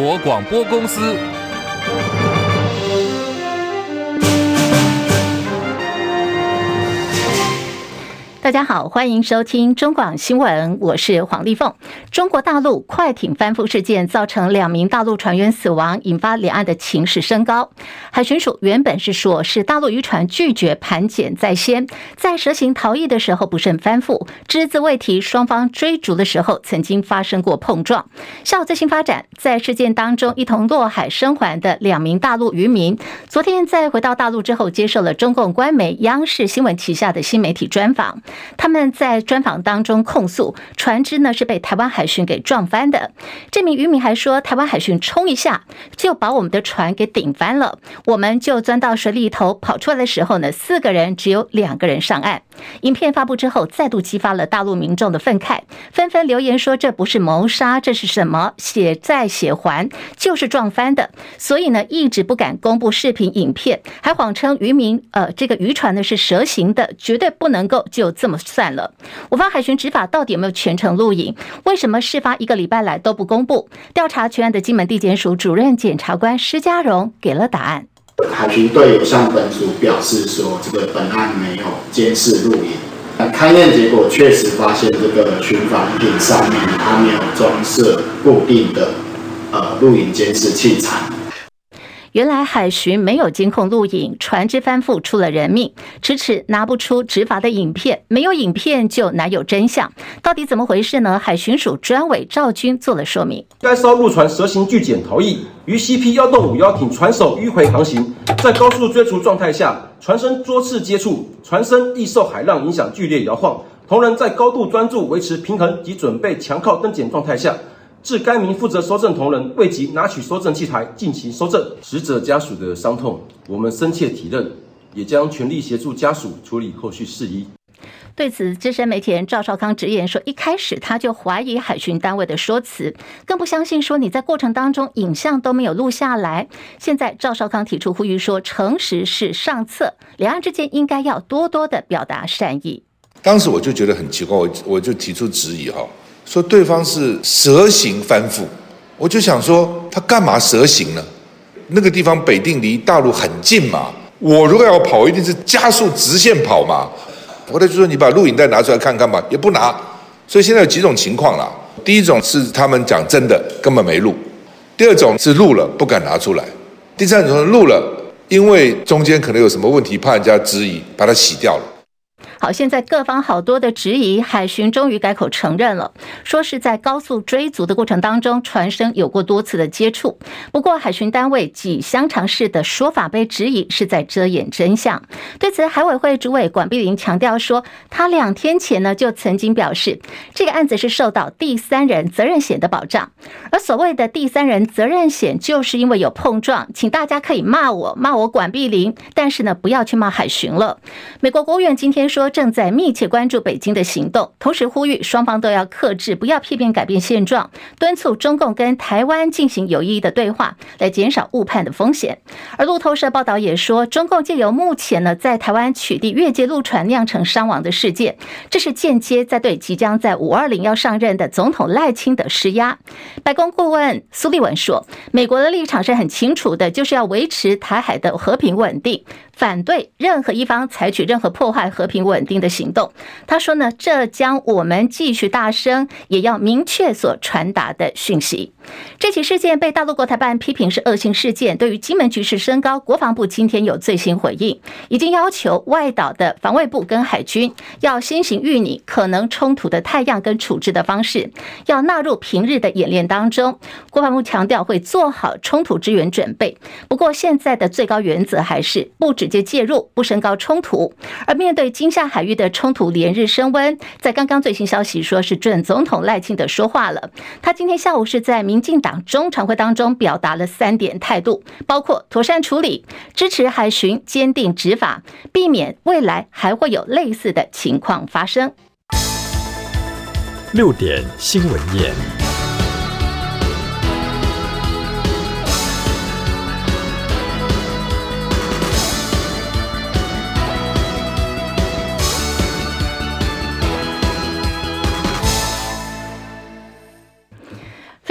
国广播公司。大家好，欢迎收听中广新闻，我是黄丽凤。中国大陆快艇翻覆事件造成两名大陆船员死亡，引发两岸的情势升高。海巡署原本是说，是大陆渔船拒绝盘检在先，在蛇行逃逸的时候不慎翻覆，只字未提双方追逐的时候曾经发生过碰撞。下午最新发展，在事件当中一同落海生还的两名大陆渔民，昨天在回到大陆之后，接受了中共官媒央视新闻旗下的新媒体专访。他们在专访当中控诉，船只呢是被台湾海巡给撞翻的。这名渔民还说，台湾海巡冲一下就把我们的船给顶翻了，我们就钻到水里头跑出来的时候呢，四个人只有两个人上岸。影片发布之后，再度激发了大陆民众的愤慨，纷纷留言说这不是谋杀，这是什么？血债血还，就是撞翻的。所以呢，一直不敢公布视频影片，还谎称渔民呃这个渔船呢是蛇形的，绝对不能够就这么算了。我方海巡执法到底有没有全程录影？为什么事发一个礼拜来都不公布？调查全案的金门地检署主任检察官施家荣给了答案。海巡队有向本署表示说，这个本案没有监视录影。勘验结果确实发现，这个巡防艇上面它没有装设固定的呃录影监视器材。原来海巡没有监控录影，船只翻覆出了人命，迟迟拿不出执法的影片，没有影片就难有真相？到底怎么回事呢？海巡署专委赵军做了说明：该艘陆船蛇形拒检逃逸，于 CP 幺洞五幺艇船首迂回航行，在高速追逐状态下，船身多次接触，船身易受海浪影响剧烈摇晃，同人在高度专注维持平衡及准备强靠登检状态下。致该名负责收证同仁未及拿取收证器材进行收证，死者家属的伤痛我们深切体认，也将全力协助家属处理后续事宜。对此，资深媒体人赵少康直言说：“一开始他就怀疑海巡单位的说辞，更不相信说你在过程当中影像都没有录下来。”现在赵少康提出呼吁说：“诚实是上策，两岸之间应该要多多的表达善意。”当时我就觉得很奇怪，我我就提出质疑哈。说对方是蛇形翻覆，我就想说他干嘛蛇形呢？那个地方北定离大陆很近嘛，我如果要跑，一定是加速直线跑嘛。我就说你把录影带拿出来看看吧，也不拿。所以现在有几种情况啦，第一种是他们讲真的根本没录，第二种是录了不敢拿出来，第三种录了，因为中间可能有什么问题，怕人家质疑，把它洗掉了。好，现在各方好多的质疑，海巡终于改口承认了，说是在高速追逐的过程当中，船身有过多次的接触。不过，海巡单位几香肠式的说法被质疑是在遮掩真相。对此，海委会主委管碧玲强调说，他两天前呢就曾经表示，这个案子是受到第三人责任险的保障。而所谓的第三人责任险，就是因为有碰撞，请大家可以骂我，骂我管碧玲，但是呢，不要去骂海巡了。美国国务院今天说。正在密切关注北京的行动，同时呼吁双方都要克制，不要片面改变现状，敦促中共跟台湾进行有意义的对话，来减少误判的风险。而路透社报道也说，中共借由目前呢在台湾取缔越界陆船酿成伤亡的事件，这是间接在对即将在五二零要上任的总统赖清德施压。白宫顾问苏利文说，美国的立场是很清楚的，就是要维持台海的和平稳定。反对任何一方采取任何破坏和平稳定的行动。他说呢，这将我们继续大声，也要明确所传达的讯息。这起事件被大陆国台办批评是恶性事件。对于金门局势升高，国防部今天有最新回应，已经要求外岛的防卫部跟海军要先行预拟可能冲突的态样跟处置的方式，要纳入平日的演练当中。国防部强调会做好冲突支援准备。不过现在的最高原则还是不。直接介入，不升高冲突。而面对金厦海域的冲突连日升温，在刚刚最新消息说是准总统赖清德说话了。他今天下午是在民民进党中常会当中表达了三点态度，包括妥善处理、支持海巡、坚定执法，避免未来还会有类似的情况发生。六点新闻夜。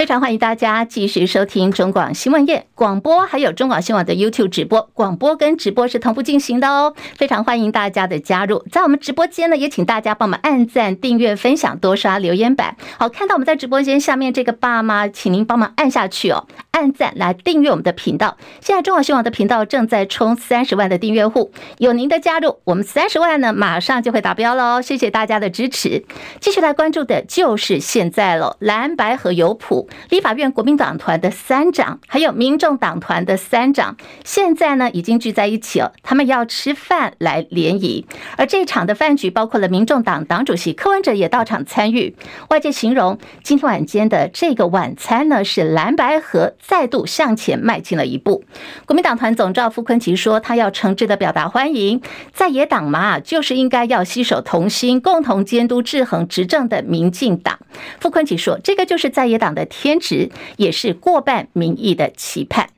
常欢迎大家继续收听中广新闻业广播，还有中广新闻网的 YouTube 直播。广播跟直播是同步进行的哦，非常欢迎大家的加入。在我们直播间呢，也请大家帮我们按赞、订阅、分享、多刷留言板。好，看到我们在直播间下面这个爸妈，请您帮忙按下去哦，按赞来订阅我们的频道。现在中广新闻网的频道正在冲三十万的订阅户，有您的加入，我们三十万呢马上就会达标喽。谢谢大家的支持。继续来关注的就是现在了，蓝白和有谱。立法院国民党团的三长，还有民众党团的三长，现在呢已经聚在一起了，他们要吃饭来联谊。而这场的饭局包括了民众党党主席柯文哲也到场参与。外界形容今天晚间的这个晚餐呢，是蓝白合再度向前迈进了一步。国民党团总召傅昆萁说，他要诚挚的表达欢迎，在野党嘛，就是应该要携手同心，共同监督制衡执政的民进党。傅昆萁说，这个就是在野党的天坚持，也是过半民意的期盼。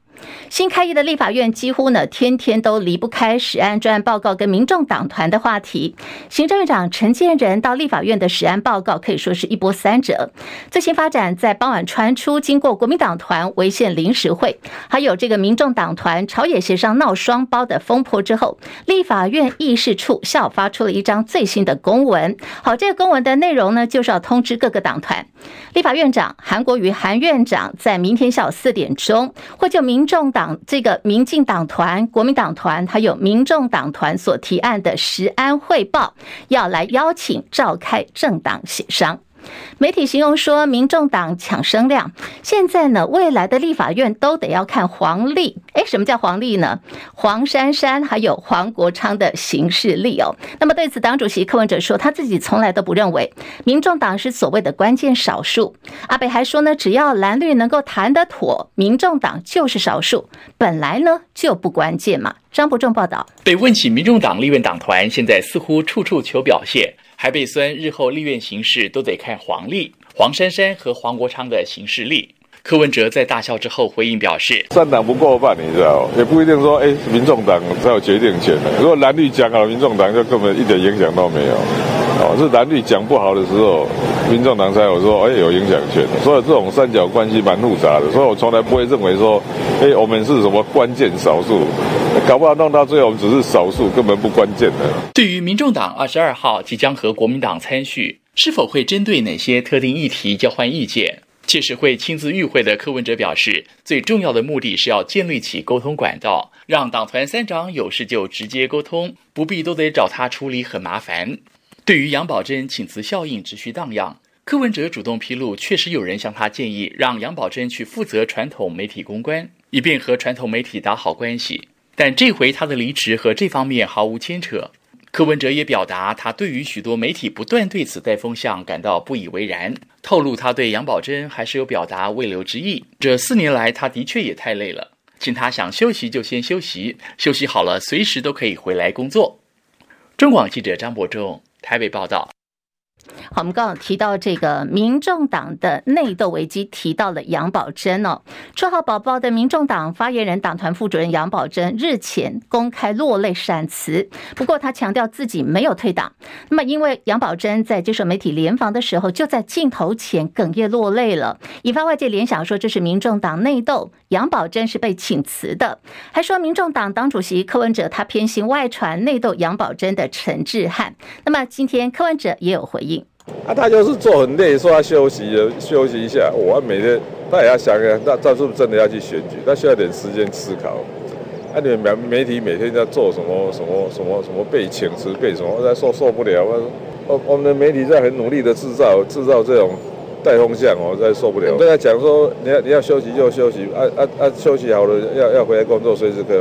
新开业的立法院几乎呢天天都离不开食安专案报告跟民众党团的话题。行政院长陈建仁到立法院的食安报告可以说是一波三折。最新发展在傍晚传出，经过国民党团违宪临时会，还有这个民众党团朝野协商闹双包的风波之后，立法院议事处下午发出了一张最新的公文。好，这个公文的内容呢，就是要通知各个党团，立法院长韩国瑜韩院长在明天下午四点钟会就民众党这个民进党团、国民党团还有民众党团所提案的食安汇报，要来邀请召开政党协商。媒体形容说，民众党抢声量，现在呢，未来的立法院都得要看黄历。诶，什么叫黄历呢？黄珊珊还有黄国昌的行事历哦。那么对此，党主席柯文哲说，他自己从来都不认为民众党是所谓的关键少数。阿北还说呢，只要蓝绿能够谈得妥，民众党就是少数，本来呢就不关键嘛。张伯仲报道。被问起民众党立院党团现在似乎处处求表现。台北孙，日后立院行事都得看黄历、黄珊珊和黄国昌的行事历。柯文哲在大笑之后回应表示：“三党不过半，你知道，也不一定说，哎，民众党才有决定权的。如果蓝绿讲好，民众党就根本一点影响都没有。哦，是蓝绿讲不好的时候，民众党才有说，哎，有影响权。所以这种三角关系蛮复杂的。所以我从来不会认为说，哎，我们是什么关键少数。”搞不好弄到最后，我们只是少数，根本不关键的。对于民众党二十二号即将和国民党参叙，是否会针对哪些特定议题交换意见？届时会亲自与会的柯文哲表示，最重要的目的是要建立起沟通管道，让党团三长有事就直接沟通，不必都得找他处理，很麻烦。对于杨宝珍请辞效应持续荡漾，柯文哲主动披露，确实有人向他建议，让杨宝珍去负责传统媒体公关，以便和传统媒体打好关系。但这回他的离职和这方面毫无牵扯。柯文哲也表达，他对于许多媒体不断对此带风向感到不以为然，透露他对杨宝珍还是有表达未留之意。这四年来，他的确也太累了，请他想休息就先休息，休息好了随时都可以回来工作。中广记者张伯仲台北报道。好，我们刚刚提到这个民众党的内斗危机，提到了杨宝珍哦，绰号“宝宝”的民众党发言人、党团副主任杨宝珍日前公开落泪闪辞，不过他强调自己没有退党。那么，因为杨宝珍在接受媒体联访的时候，就在镜头前哽咽落泪了，引发外界联想说这是民众党内斗，杨宝珍是被请辞的，还说民众党党主席柯文哲他偏心外传内斗杨宝珍的陈志汉。那么今天柯文哲也有回应。啊，他就是做很累，说他休息，休息一下。我每天他也要想想，他他是不是真的要去选举？他需要点时间思考。啊，你们媒媒体每天在做什么？什么什么什么被请辞被什么？我在受受不了。我我们的媒体在很努力的制造制造这种带风向，我在受不了。跟他讲说，你要你要休息就休息，啊啊啊，休息好了要要回来工作，随时可以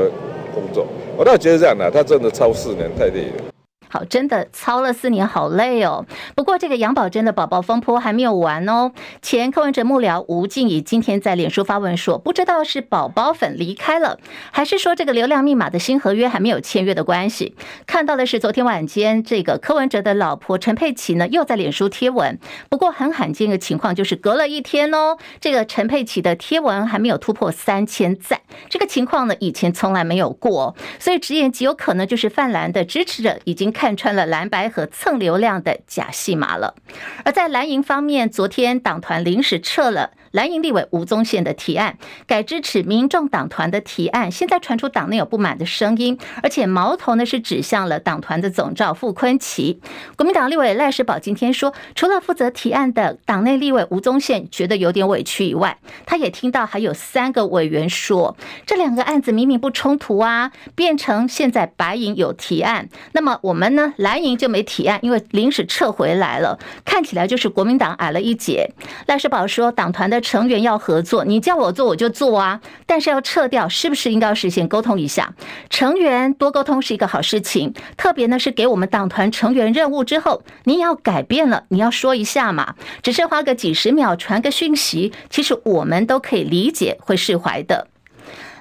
工作。我倒觉得这样的，他真的超四年太累了。好，真的操了四年，好累哦。不过这个杨宝珍的宝宝风波还没有完哦。前柯文哲幕僚吴静怡今天在脸书发文说，不知道是宝宝粉离开了，还是说这个流量密码的新合约还没有签约的关系。看到的是昨天晚间，这个柯文哲的老婆陈佩琪呢又在脸书贴文。不过很罕见的情况就是隔了一天哦，这个陈佩琪的贴文还没有突破三千赞，这个情况呢以前从来没有过，所以直言极有可能就是泛蓝的支持者已经。看穿了蓝白和蹭流量的假戏码了。而在蓝营方面，昨天党团临时撤了蓝营立委吴宗宪的提案，改支持民众党团的提案。现在传出党内有不满的声音，而且矛头呢是指向了党团的总召傅昆萁。国民党立委赖士葆今天说，除了负责提案的党内立委吴宗宪觉得有点委屈以外，他也听到还有三个委员说，这两个案子明明不冲突啊，变成现在白营有提案，那么我们呢蓝营就没提案，因为临时撤回来了，看起来就是国民党矮了一截。赖世宝说，党团的。成员要合作，你叫我做我就做啊，但是要撤掉，是不是应该要事先沟通一下？成员多沟通是一个好事情，特别呢是给我们党团成员任务之后，你要改变了，你要说一下嘛。只是花个几十秒传个讯息，其实我们都可以理解，会释怀的。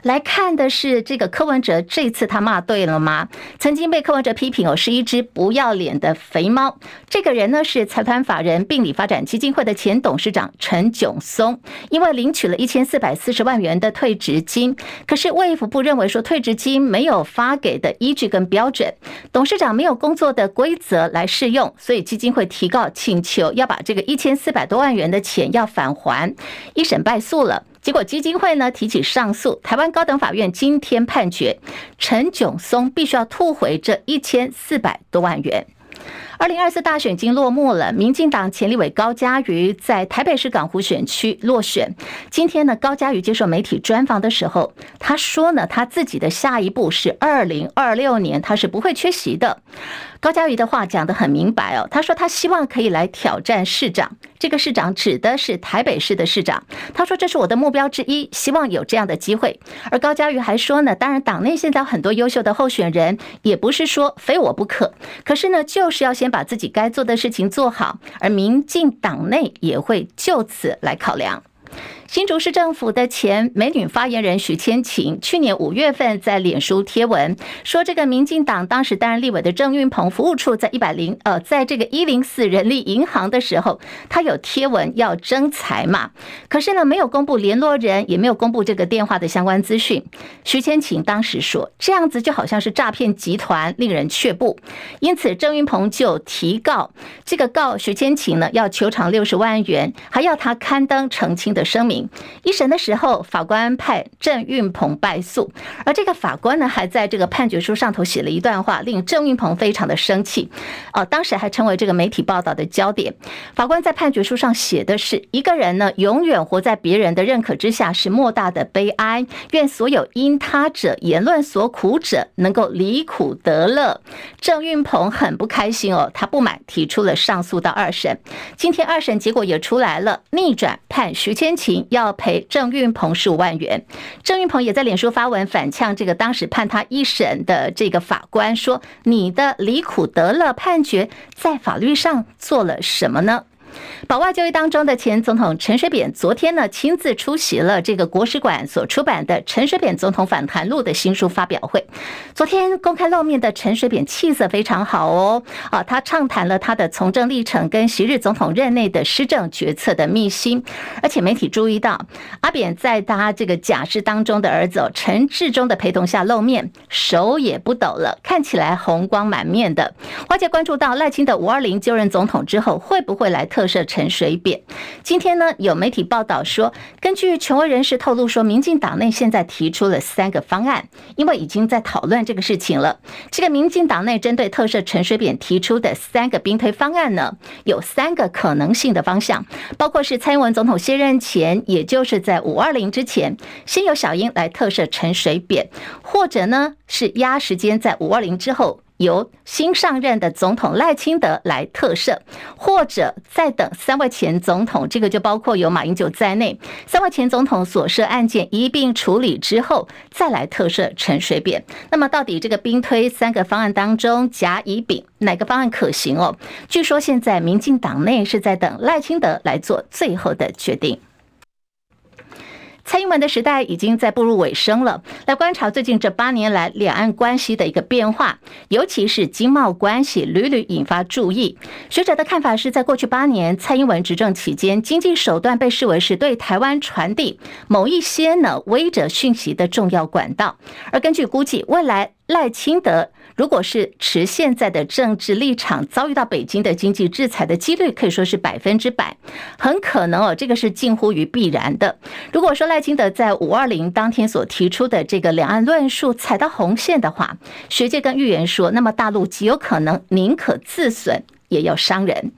来看的是这个柯文哲，这次他骂对了吗？曾经被柯文哲批评哦，是一只不要脸的肥猫。这个人呢是财团法人病理发展基金会的前董事长陈炯松，因为领取了一千四百四十万元的退职金，可是卫福部认为说退职金没有发给的依据跟标准，董事长没有工作的规则来适用，所以基金会提告请求要把这个一千四百多万元的钱要返还，一审败诉了。结果基金会呢提起上诉，台湾高等法院今天判决陈炯松必须要吐回这一千四百多万元。二零二四大选已经落幕了，民进党前立委高嘉瑜在台北市港湖选区落选。今天呢，高嘉瑜接受媒体专访的时候，他说呢，他自己的下一步是二零二六年，他是不会缺席的。高嘉瑜的话讲得很明白哦，他说他希望可以来挑战市长，这个市长指的是台北市的市长。他说这是我的目标之一，希望有这样的机会。而高嘉瑜还说呢，当然党内现在很多优秀的候选人，也不是说非我不可，可是呢，就是要先把自己该做的事情做好，而民进党内也会就此来考量。新竹市政府的前美女发言人许千晴，去年五月份在脸书贴文说，这个民进党当时担任立委的郑运鹏服务处在一百零呃，在这个一零四人力银行的时候，他有贴文要征才嘛，可是呢没有公布联络人，也没有公布这个电话的相关资讯。许千晴当时说，这样子就好像是诈骗集团，令人却步。因此郑运鹏就提告，这个告许千晴呢要求偿六十万元，还要他刊登澄清的声明。一审的时候，法官判郑运鹏败诉，而这个法官呢，还在这个判决书上头写了一段话，令郑运鹏非常的生气。哦，当时还成为这个媒体报道的焦点。法官在判决书上写的是：一个人呢，永远活在别人的认可之下，是莫大的悲哀。愿所有因他者言论所苦者，能够离苦得乐。郑运鹏很不开心哦，他不满，提出了上诉到二审。今天二审结果也出来了，逆转判徐千晴。要赔郑运鹏十五万元，郑运鹏也在脸书发文反呛这个当时判他一审的这个法官，说：“你的李苦得了判决在法律上做了什么呢？”保外就医当中的前总统陈水扁昨天呢亲自出席了这个国史馆所出版的《陈水扁总统访谈录》的新书发表会。昨天公开露面的陈水扁气色非常好哦，啊，他畅谈了他的从政历程跟昔日总统任内的施政决策的秘辛。而且媒体注意到，阿扁在他这个假释当中的儿子陈志忠的陪同下露面，手也不抖了，看起来红光满面的。外界关注到赖清德五二零就任总统之后会不会来特设陈水扁。今天呢，有媒体报道说，根据权威人士透露说，民进党内现在提出了三个方案，因为已经在讨论这个事情了。这个民进党内针对特赦陈水扁提出的三个兵推方案呢，有三个可能性的方向，包括是蔡英文总统卸任前，也就是在五二零之前，先由小英来特赦陈水扁，或者呢是压时间在五二零之后。由新上任的总统赖清德来特赦，或者再等三位前总统，这个就包括有马英九在内，三位前总统所涉案件一并处理之后，再来特赦陈水扁。那么，到底这个兵推三个方案当中，甲乙丙哪个方案可行哦？据说现在民进党内是在等赖清德来做最后的决定。蔡英文的时代已经在步入尾声了。来观察最近这八年来两岸关系的一个变化，尤其是经贸关系屡屡引发注意。学者的看法是在过去八年蔡英文执政期间，经济手段被视为是对台湾传递某一些呢威者讯息的重要管道。而根据估计，未来赖清德如果是持现在的政治立场，遭遇到北京的经济制裁的几率可以说是百分之百，很可能哦，这个是近乎于必然的。如果说赖清德在五二零当天所提出的这个两岸论述踩到红线的话，学界跟预言说，那么大陆极有可能宁可自损。也要伤人。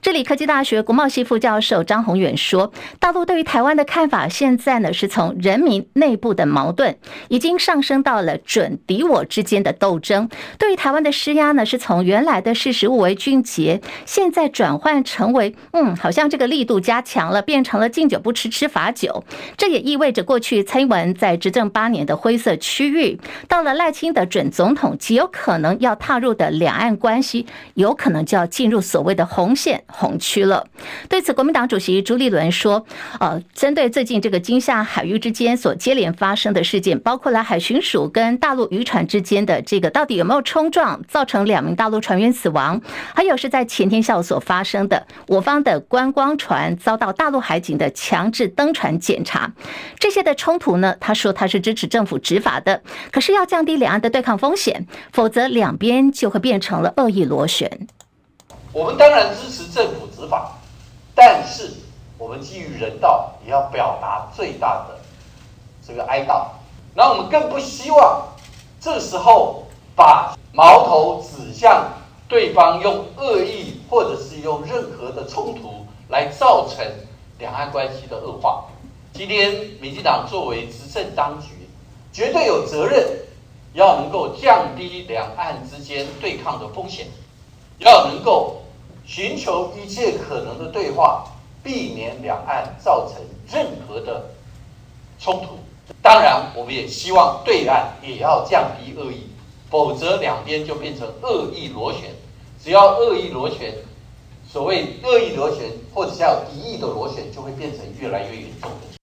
这里科技大学国贸系副教授张宏远说，大陆对于台湾的看法，现在呢是从人民内部的矛盾，已经上升到了准敌我之间的斗争。对于台湾的施压呢，是从原来的识时务为俊杰，现在转换成为，嗯，好像这个力度加强了，变成了敬酒不吃吃罚酒。这也意味着过去蔡英文在执政八年的灰色区域，到了赖清德准总统极有可能要踏入的两岸关系，有可能就要。进入所谓的红线红区了。对此，国民党主席朱立伦说：“呃，针对最近这个金厦海域之间所接连发生的事件，包括了海巡署跟大陆渔船之间的这个到底有没有冲撞，造成两名大陆船员死亡，还有是在前天下午所发生的我方的观光船遭到大陆海警的强制登船检查，这些的冲突呢，他说他是支持政府执法的，可是要降低两岸的对抗风险，否则两边就会变成了恶意螺旋。”我们当然支持政府执法，但是我们基于人道，也要表达最大的这个哀悼。那我们更不希望这时候把矛头指向对方，用恶意或者是用任何的冲突来造成两岸关系的恶化。今天民进党作为执政当局，绝对有责任要能够降低两岸之间对抗的风险，要能够。寻求一切可能的对话，避免两岸造成任何的冲突。当然，我们也希望对岸也要降低恶意，否则两边就变成恶意螺旋。只要恶意螺旋，所谓恶意螺旋，或者叫敌意的螺旋，就会变成越来越严重的。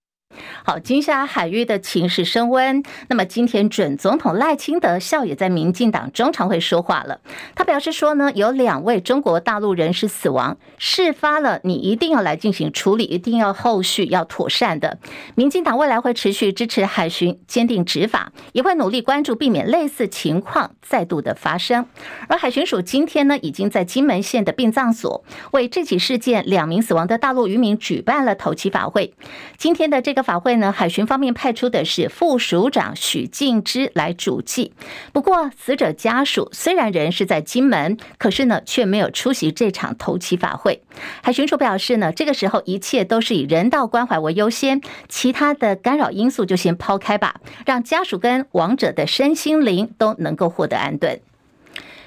好，金沙海域的情势升温。那么今天准总统赖清德笑也在民进党中常会说话了。他表示说呢，有两位中国大陆人士死亡，事发了，你一定要来进行处理，一定要后续要妥善的。民进党未来会持续支持海巡，坚定执法，也会努力关注，避免类似情况再度的发生。而海巡署今天呢，已经在金门县的殡葬所为这起事件两名死亡的大陆渔民举办了头七法会。今天的这个法会。呢，海巡方面派出的是副署长许敬之来主祭。不过，死者家属虽然人是在金门，可是呢，却没有出席这场头七法会。海巡署表示呢，这个时候一切都是以人道关怀为优先，其他的干扰因素就先抛开吧，让家属跟亡者的身心灵都能够获得安顿。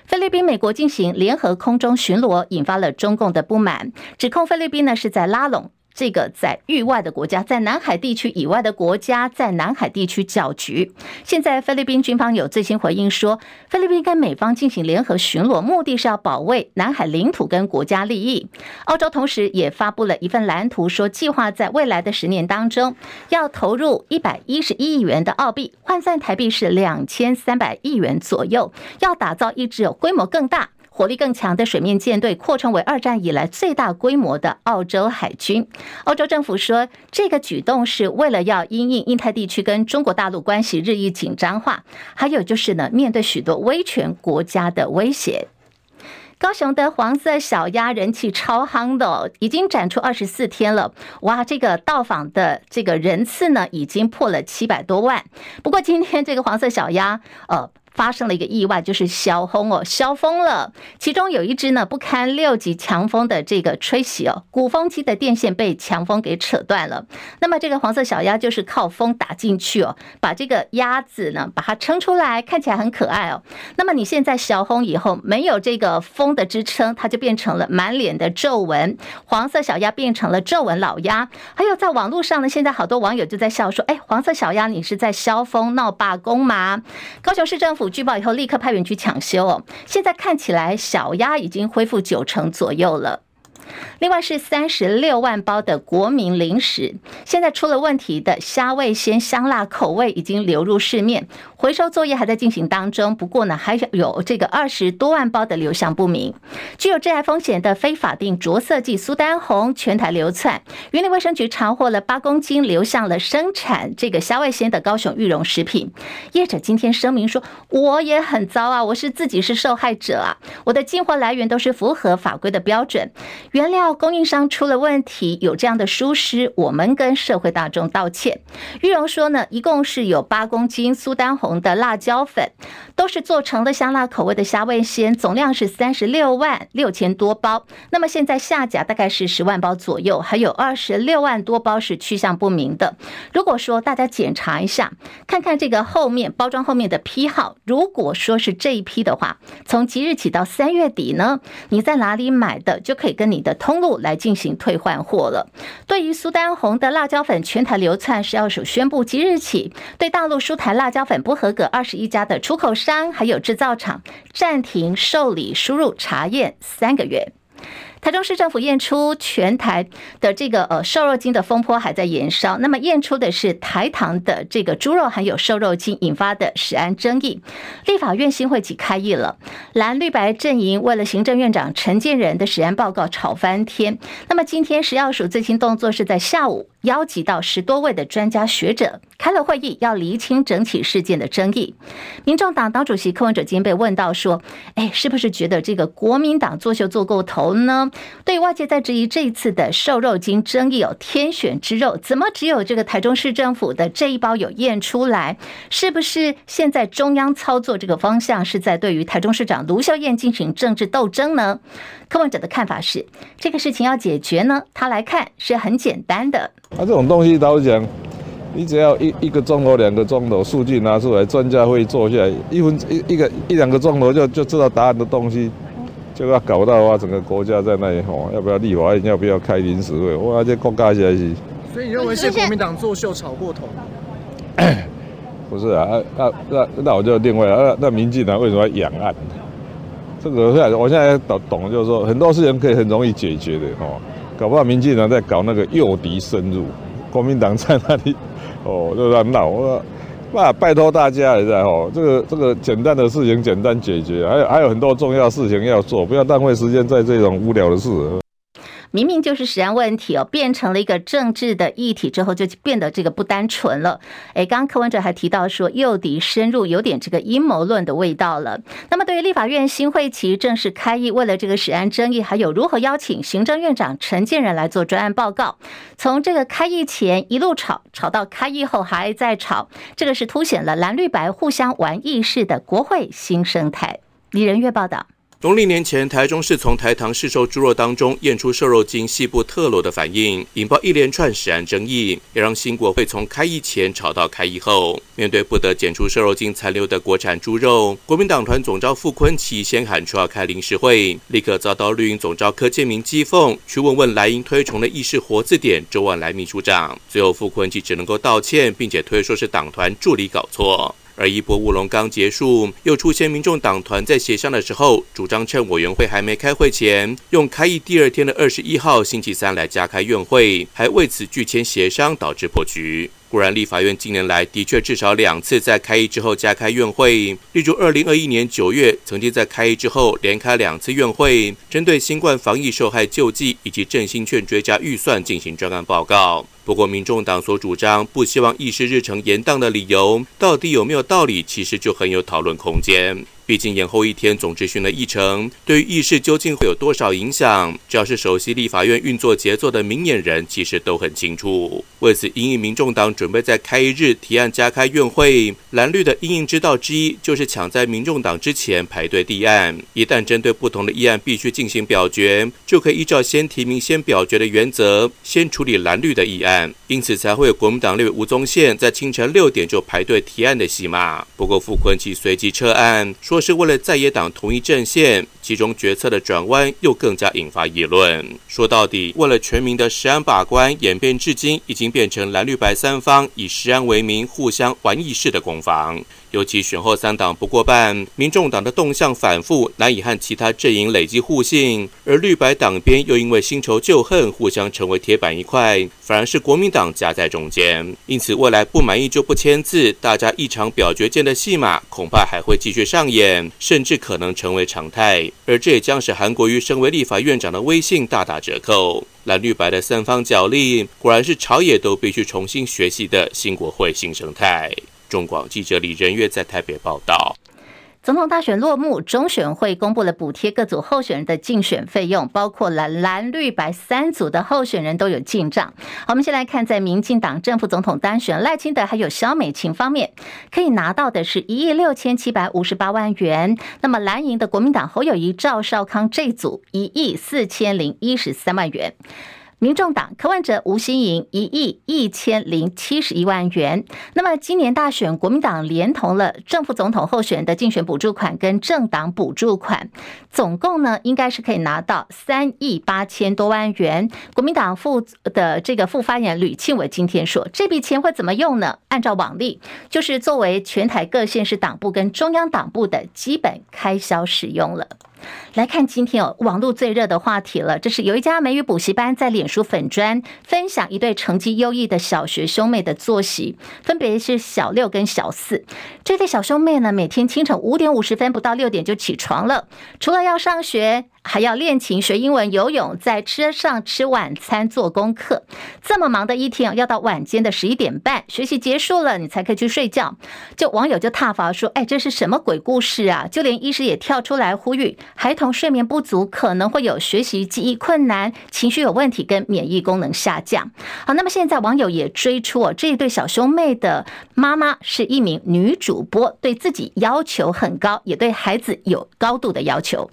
菲律宾、美国进行联合空中巡逻，引发了中共的不满，指控菲律宾呢是在拉拢。这个在域外的国家，在南海地区以外的国家，在南海地区搅局。现在菲律宾军方有最新回应说，菲律宾跟美方进行联合巡逻，目的是要保卫南海领土跟国家利益。澳洲同时也发布了一份蓝图，说计划在未来的十年当中，要投入一百一十一亿元的澳币，换算台币是两千三百亿元左右，要打造一支有规模更大。火力更强的水面舰队，扩充为二战以来最大规模的澳洲海军。澳洲政府说，这个举动是为了要因应印太地区跟中国大陆关系日益紧张化，还有就是呢，面对许多威权国家的威胁。高雄的黄色小鸭人气超夯的，已经展出二十四天了。哇，这个到访的这个人次呢，已经破了七百多万。不过今天这个黄色小鸭，呃。发生了一个意外，就是消风哦，消风了。其中有一只呢，不堪六级强风的这个吹袭哦，鼓风机的电线被强风给扯断了。那么这个黄色小鸭就是靠风打进去哦，把这个鸭子呢，把它撑出来，看起来很可爱哦。那么你现在消风以后，没有这个风的支撑，它就变成了满脸的皱纹。黄色小鸭变成了皱纹老鸭。还有在网络上呢，现在好多网友就在笑说：“哎，黄色小鸭，你是在消风闹罢工吗？”高雄市政府。据报以后，立刻派员去抢修哦。现在看起来，小鸭已经恢复九成左右了。另外是三十六万包的国民零食，现在出了问题的虾味鲜香辣口味已经流入市面，回收作业还在进行当中。不过呢，还有这个二十多万包的流向不明，具有致癌风险的非法定着色剂苏丹红全台流窜，云林卫生局查获了八公斤流向了生产这个虾味鲜的高雄裕隆食品。业者今天声明说，我也很糟啊，我是自己是受害者啊，我的进货来源都是符合法规的标准，原原料供应商出了问题，有这样的疏失，我们跟社会大众道歉。玉荣说呢，一共是有八公斤苏丹红的辣椒粉，都是做成了香辣口味的虾味鲜，总量是三十六万六千多包。那么现在下架大概是十万包左右，还有二十六万多包是去向不明的。如果说大家检查一下，看看这个后面包装后面的批号，如果说是这一批的话，从即日起到三月底呢，你在哪里买的就可以跟你的通路来进行退换货了。对于苏丹红的辣椒粉全台流窜，食药署宣布即日起对大陆输台辣椒粉不合格二十一家的出口商还有制造厂暂停受理输入查验三个月。台中市政府验出全台的这个呃瘦肉精的风波还在延烧，那么验出的是台糖的这个猪肉含有瘦肉精引发的食安争议，立法院新会期开议了，蓝绿白阵营为了行政院长陈建仁的食安报告吵翻天，那么今天食药署最新动作是在下午。邀集到十多位的专家学者开了会议，要厘清整体事件的争议。民众党党主席柯文哲今天被问到说：“哎，是不是觉得这个国民党作秀做过头呢？”对外界在质疑这一次的瘦肉精争议有天选之肉，怎么只有这个台中市政府的这一包有验出来？是不是现在中央操作这个方向是在对于台中市长卢秀燕进行政治斗争呢？柯文哲的看法是，这个事情要解决呢，他来看是很简单的。他、啊、这种东西，老实讲，你只要一一个钟头、两个钟头，数据拿出来，专家会坐下来，一分一一个一两个钟头就就知道答案的东西，就要搞到的话，整个国家在那里吼，要不要立法院，要不要开临时会？哇，这国家现在是。所以你认为是国民党作秀炒过头？不是啊，那那那我就另外啊，那民进党为什么要养案？这个我现在懂懂，就是说很多事情可以很容易解决的吼。搞不好民进党在搞那个诱敌深入，国民党在那里哦，就在闹。我说，那拜托大家了在哦，这个这个简单的事情简单解决，还有还有很多重要事情要做，不要浪费时间在这种无聊的事。明明就是食安问题哦，变成了一个政治的议题之后，就变得这个不单纯了。诶，刚刚柯文哲还提到说，诱敌深入有点这个阴谋论的味道了。那么，对于立法院新会期正式开议，为了这个食安争议，还有如何邀请行政院长陈建仁来做专案报告，从这个开议前一路吵，吵到开议后还在吵，这个是凸显了蓝绿白互相玩意识的国会新生态。李仁月报道。农历年前，台中市从台糖市售猪肉当中验出瘦肉精细部特镂的反应，引爆一连串食安争议，也让新国会从开议前吵到开议后。面对不得检出瘦肉精残留的国产猪肉，国民党团总召傅崐萁先喊出要开临时会，立刻遭到绿营总召柯建铭讥讽，去问问莱茵推崇的议事活字典周万来秘书长。最后傅崐萁只能够道歉，并且推说是党团助理搞错。而一波乌龙刚结束，又出现民众党团在协商的时候，主张趁委员会还没开会前，用开议第二天的二十一号星期三来加开院会，还为此拒签协商，导致破局。果然，立法院近年来的确至少两次在开议之后加开院会，例如二零二一年九月，曾经在开议之后连开两次院会，针对新冠防疫受害救济以及振兴券追加预算进行专案报告。不过，民众党所主张不希望议事日程延宕的理由，到底有没有道理？其实就很有讨论空间。毕竟延后一天总质询的议程，对于议事究竟会有多少影响？只要是熟悉立法院运作节奏的明眼人，其实都很清楚。为此，因应民众党准备在开议日提案加开院会，蓝绿的因应之道之一，就是抢在民众党之前排队立案。一旦针对不同的议案必须进行表决，就可以依照先提名先表决的原则，先处理蓝绿的议案。因此才会有国民党立委吴宗宪在清晨六点就排队提案的戏码。不过傅昆萁随即撤案，说是为了在野党同一阵线，其中决策的转弯又更加引发议论。说到底，为了全民的食安把关，演变至今已经变成蓝绿白三方以食安为名互相玩意式的攻防。尤其选后三党不过半，民众党的动向反复，难以和其他阵营累积互信，而绿白党边又因为新仇旧恨，互相成为铁板一块，反而是国民党夹在中间。因此，未来不满意就不签字，大家一场表决间的戏码，恐怕还会继续上演，甚至可能成为常态。而这也将使韩国瑜身为立法院长的威信大打折扣。蓝绿白的三方角力，果然是朝野都必须重新学习的新国会新生态。中广记者李仁月在台北报道。总统大选落幕，中选会公布了补贴各组候选人的竞选费用，包括蓝蓝绿白三组的候选人都有进账。我们先来看，在民进党正副总统单选赖清德还有萧美琴方面，可以拿到的是一亿六千七百五十八万元。那么蓝营的国民党侯友谊、赵少康这组一亿四千零一十三万元。民众党柯文哲、吴欣盈一亿一千零七十一万元。那么今年大选，国民党连同了正副总统候选人的竞选补助款跟政党补助款，总共呢应该是可以拿到三亿八千多万元。国民党副的这个副发言人吕庆伟今天说，这笔钱会怎么用呢？按照往例，就是作为全台各县市党部跟中央党部的基本开销使用了。来看今天哦，网络最热的话题了。这是有一家美语补习班在脸书粉专分享一对成绩优异的小学兄妹的作息，分别是小六跟小四。这对小兄妹呢，每天清晨五点五十分不到六点就起床了，除了要上学，还要练琴、学英文、游泳，在车上吃晚餐、做功课。这么忙的一天，要到晚间的十一点半，学习结束了，你才可以去睡觉。就网友就挞伐说：“哎，这是什么鬼故事啊？”就连医师也跳出来呼吁，孩童睡眠不足可能会有学习记忆困难、情绪有问题跟免疫功能下降。好，那么现在网友也追出哦，这一对小兄妹的妈妈是一名女主播，对自己要求很高，也对孩子有高度的要求。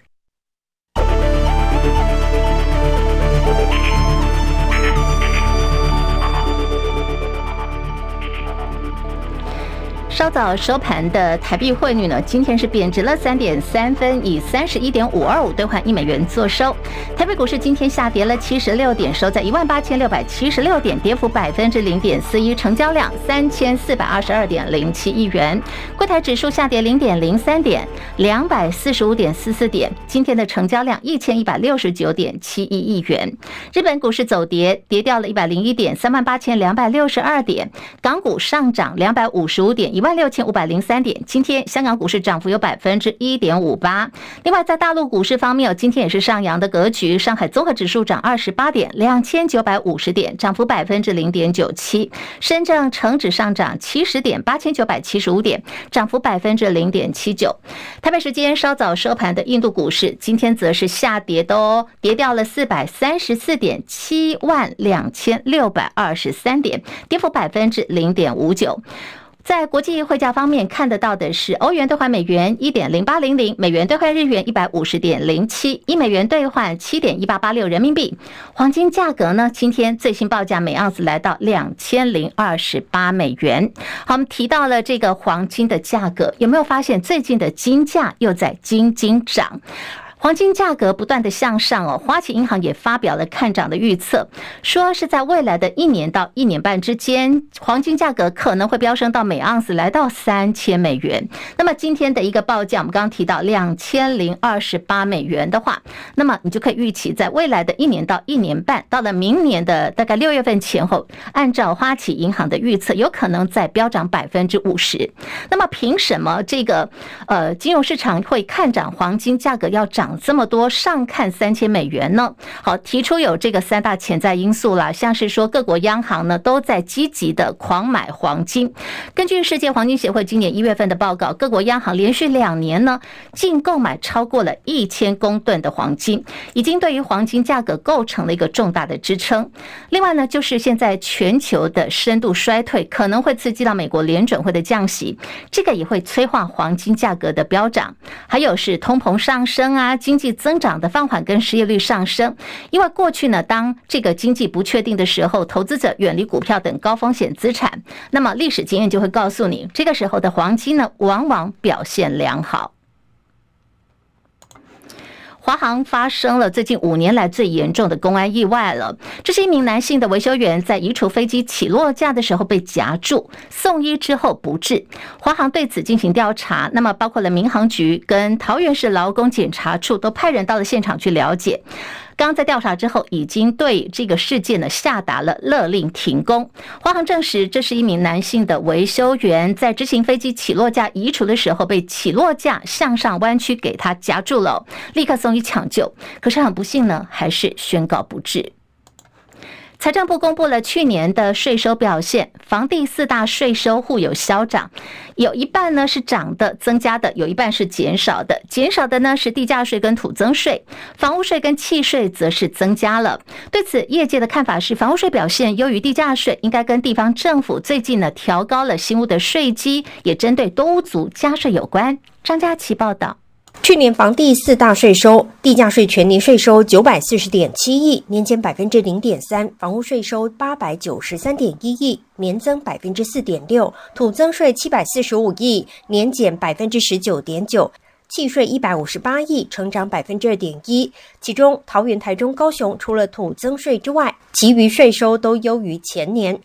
稍早收盘的台币汇率呢，今天是贬值了三点三分，以三十一点五二五兑换一美元作收。台北股市今天下跌了七十六点，收在一万八千六百七十六点，跌幅百分之零点四一，成交量三千四百二十二点零七亿元。柜台指数下跌零点零三点，两百四十五点四四点。今天的成交量一千一百六十九点七一亿元。日本股市走跌，跌掉了一百零一点，三万八千两百六十二点。港股上涨两百五十五点，一万。万六千五百零三点，今天香港股市涨幅有百分之一点五八。另外，在大陆股市方面，今天也是上扬的格局。上海综合指数涨二十八点，两千九百五十点，涨幅百分之零点九七。深圳成指上涨七十点，八千九百七十五点，涨幅百分之零点七九。台北时间稍早收盘的印度股市，今天则是下跌的哦，跌掉了四百三十四点，七万两千六百二十三点，跌幅百分之零点五九。在国际汇价方面，看得到的是欧元兑换美元一点零八零零，美元兑换日元一百五十点零七，一美元兑换七点一八八六人民币。黄金价格呢，今天最新报价每盎司来到两千零二十八美元。好，我们提到了这个黄金的价格，有没有发现最近的金价又在金金涨？黄金价格不断的向上哦，花旗银行也发表了看涨的预测，说是在未来的一年到一年半之间，黄金价格可能会飙升到每盎司来到三千美元。那么今天的一个报价，我们刚刚提到两千零二十八美元的话，那么你就可以预期在未来的一年到一年半，到了明年的大概六月份前后，按照花旗银行的预测，有可能再飙涨百分之五十。那么凭什么这个呃金融市场会看涨黄金价格要涨？这么多上看三千美元呢？好，提出有这个三大潜在因素啦，像是说各国央行呢都在积极的狂买黄金。根据世界黄金协会今年一月份的报告，各国央行连续两年呢净购买超过了一千公吨的黄金，已经对于黄金价格构成了一个重大的支撑。另外呢，就是现在全球的深度衰退可能会刺激到美国联准会的降息，这个也会催化黄金价格的飙涨。还有是通膨上升啊。经济增长的放缓跟失业率上升，因为过去呢，当这个经济不确定的时候，投资者远离股票等高风险资产，那么历史经验就会告诉你，这个时候的黄金呢，往往表现良好。华航发生了最近五年来最严重的公安意外了。这是一名男性的维修员在移除飞机起落架的时候被夹住，送医之后不治。华航对此进行调查，那么包括了民航局跟桃园市劳工检查处都派人到了现场去了解。刚在调查之后，已经对这个事件呢下达了勒令停工。华航证实，这是一名男性的维修员在执行飞机起落架移除的时候，被起落架向上弯曲给他夹住了，立刻送医抢救。可是很不幸呢，还是宣告不治。财政部公布了去年的税收表现，房地四大税收互有消长，有一半呢是涨的、增加的，有一半是减少的。减少的呢是地价税跟土增税，房屋税跟契税则是增加了。对此，业界的看法是，房屋税表现优于地价税，应该跟地方政府最近呢调高了新屋的税基，也针对多屋族加税有关。张佳琪报道。去年房地四大税收，地价税全年税收九百四十点七亿，年减百分之零点三；房屋税收八百九十三点一亿，年增百分之四点六；土增税七百四十五亿，年减百分之十九点九；契税一百五十八亿，成长百分之二点一。其中，桃园、台中、高雄除了土增税之外，其余税收都优于前年。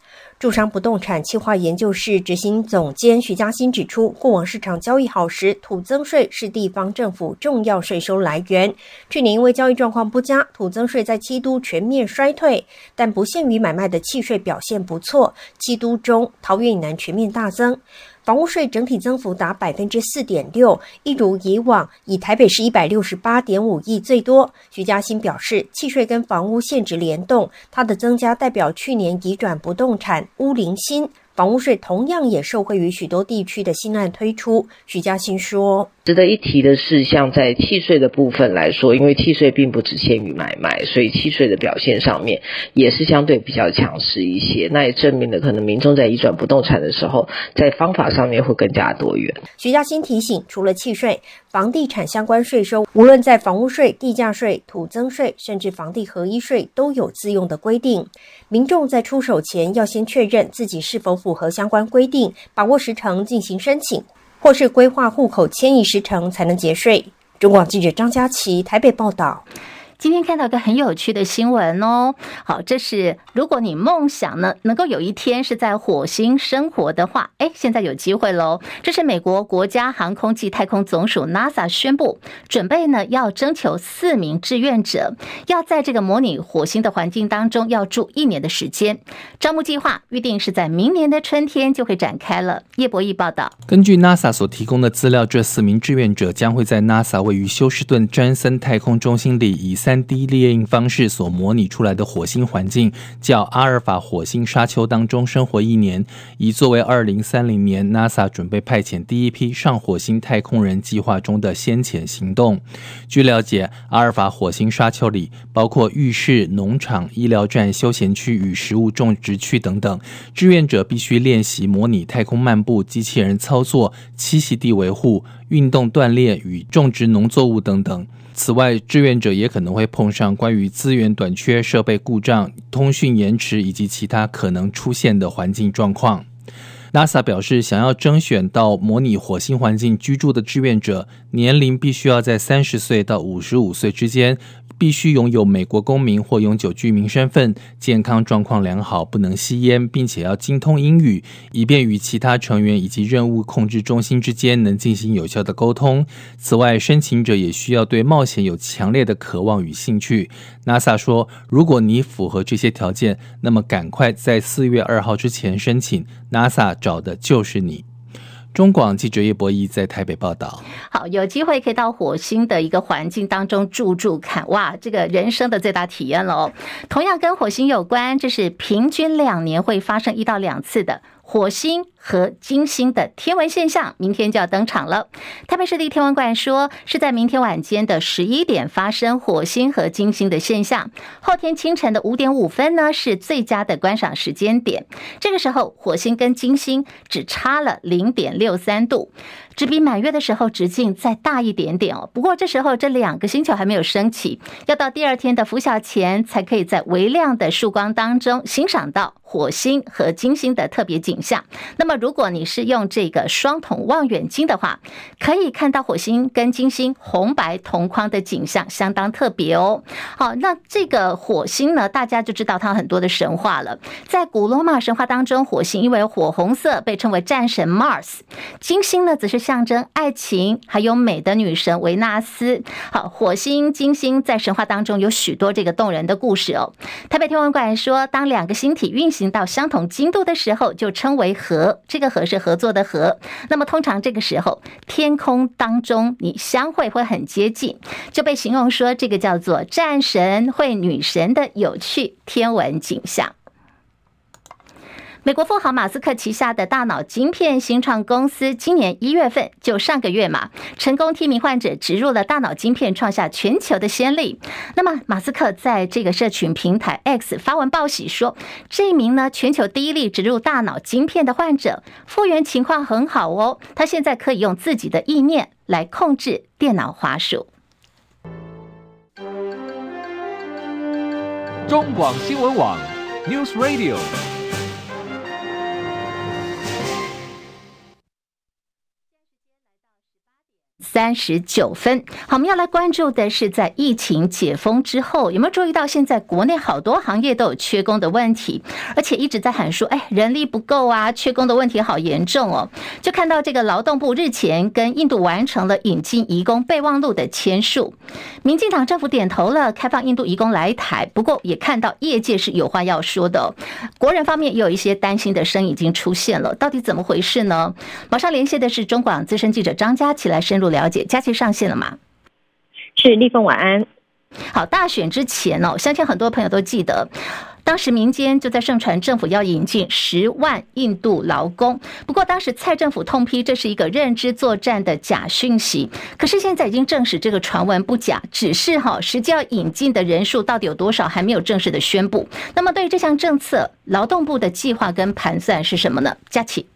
住商不动产企划研究室执行总监徐嘉欣指出，过往市场交易好时，土增税是地方政府重要税收来源。去年因为交易状况不佳，土增税在七都全面衰退，但不限于买卖的契税表现不错，七都中桃园以南全面大增。房屋税整体增幅达百分之四点六，一如以往，以台北市一百六十八点五亿最多。徐嘉欣表示，契税跟房屋现值联动，它的增加代表去年移转不动产屋龄新。房屋税同样也受惠于许多地区的新案推出。徐嘉欣说。值得一提的是，像在契税的部分来说，因为契税并不只限于买卖，所以契税的表现上面也是相对比较强势一些。那也证明了可能民众在移转不动产的时候，在方法上面会更加多元。徐嘉欣提醒，除了契税，房地产相关税收，无论在房屋税、地价税、土增税，甚至房地合一税，都有自用的规定。民众在出手前要先确认自己是否符合相关规定，把握时程进行申请。或是规划户口迁移时程才能节税。中广记者张佳琪台北报道。今天看到一个很有趣的新闻哦，好，这是如果你梦想呢能够有一天是在火星生活的话，哎，现在有机会喽。这是美国国家航空暨太空总署 NASA 宣布，准备呢要征求四名志愿者，要在这个模拟火星的环境当中要住一年的时间。招募计划预定是在明年的春天就会展开了。叶博义报道，根据 NASA 所提供的资料，这四名志愿者将会在 NASA 位于休斯顿詹森太空中心里以三 3D 列印方式所模拟出来的火星环境，叫阿尔法火星沙丘当中生活一年，以作为2030年 NASA 准备派遣第一批上火星太空人计划中的先遣行动。据了解，阿尔法火星沙丘里包括浴室、农场、医疗站、休闲区与食物种植区等等。志愿者必须练习模拟太空漫步、机器人操作、栖息地维护、运动锻炼与种植农作物等等。此外，志愿者也可能会碰上关于资源短缺、设备故障、通讯延迟以及其他可能出现的环境状况。NASA 表示，想要征选到模拟火星环境居住的志愿者，年龄必须要在三十岁到五十五岁之间。必须拥有美国公民或永久居民身份，健康状况良好，不能吸烟，并且要精通英语，以便与其他成员以及任务控制中心之间能进行有效的沟通。此外，申请者也需要对冒险有强烈的渴望与兴趣。NASA 说，如果你符合这些条件，那么赶快在四月二号之前申请，NASA 找的就是你。中广记者叶博弈在台北报道。好，有机会可以到火星的一个环境当中住住看，哇，这个人生的最大体验了哦。同样跟火星有关，这是平均两年会发生一到两次的。火星和金星的天文现象，明天就要登场了。台北市立天文馆说，是在明天晚间的十一点发生火星和金星的现象。后天清晨的五点五分呢，是最佳的观赏时间点。这个时候，火星跟金星只差了零点六三度。只比满月的时候直径再大一点点哦。不过这时候这两个星球还没有升起，要到第二天的拂晓前，才可以在微亮的曙光当中欣赏到火星和金星的特别景象。那么如果你是用这个双筒望远镜的话，可以看到火星跟金星红白同框的景象，相当特别哦。好，那这个火星呢，大家就知道它很多的神话了。在古罗马神话当中，火星因为火红色，被称为战神 Mars。金星呢，则是象征爱情还有美的女神维纳斯。好，火星、金星在神话当中有许多这个动人的故事哦。台北天文馆说，当两个星体运行到相同经度的时候，就称为合。这个合是合作的合。那么通常这个时候，天空当中你相会会很接近，就被形容说这个叫做战神会女神的有趣天文景象。美国富豪马斯克旗下的大脑晶片新创公司，今年一月份就上个月嘛，成功替名患者植入了大脑晶片，创下全球的先例。那么，马斯克在这个社群平台 X 发文报喜说，这一名呢全球第一例植入大脑晶片的患者，复原情况很好哦。他现在可以用自己的意念来控制电脑滑鼠。中广新闻网 News Radio。三十九分，好，我们要来关注的是，在疫情解封之后，有没有注意到现在国内好多行业都有缺工的问题，而且一直在喊说，哎，人力不够啊，缺工的问题好严重哦。就看到这个劳动部日前跟印度完成了引进移工备忘录的签署，民进党政府点头了，开放印度移工来台。不过也看到业界是有话要说的，国人方面也有一些担心的声音已经出现了，到底怎么回事呢？马上连线的是中广资深记者张佳琪来深入了解。了解，佳琪上线了吗？是立凤晚安。好，大选之前哦，相信很多朋友都记得，当时民间就在盛传政府要引进十万印度劳工。不过当时蔡政府痛批这是一个认知作战的假讯息。可是现在已经证实这个传闻不假，只是哈实际要引进的人数到底有多少还没有正式的宣布。那么对于这项政策，劳动部的计划跟盘算是什么呢？佳琪。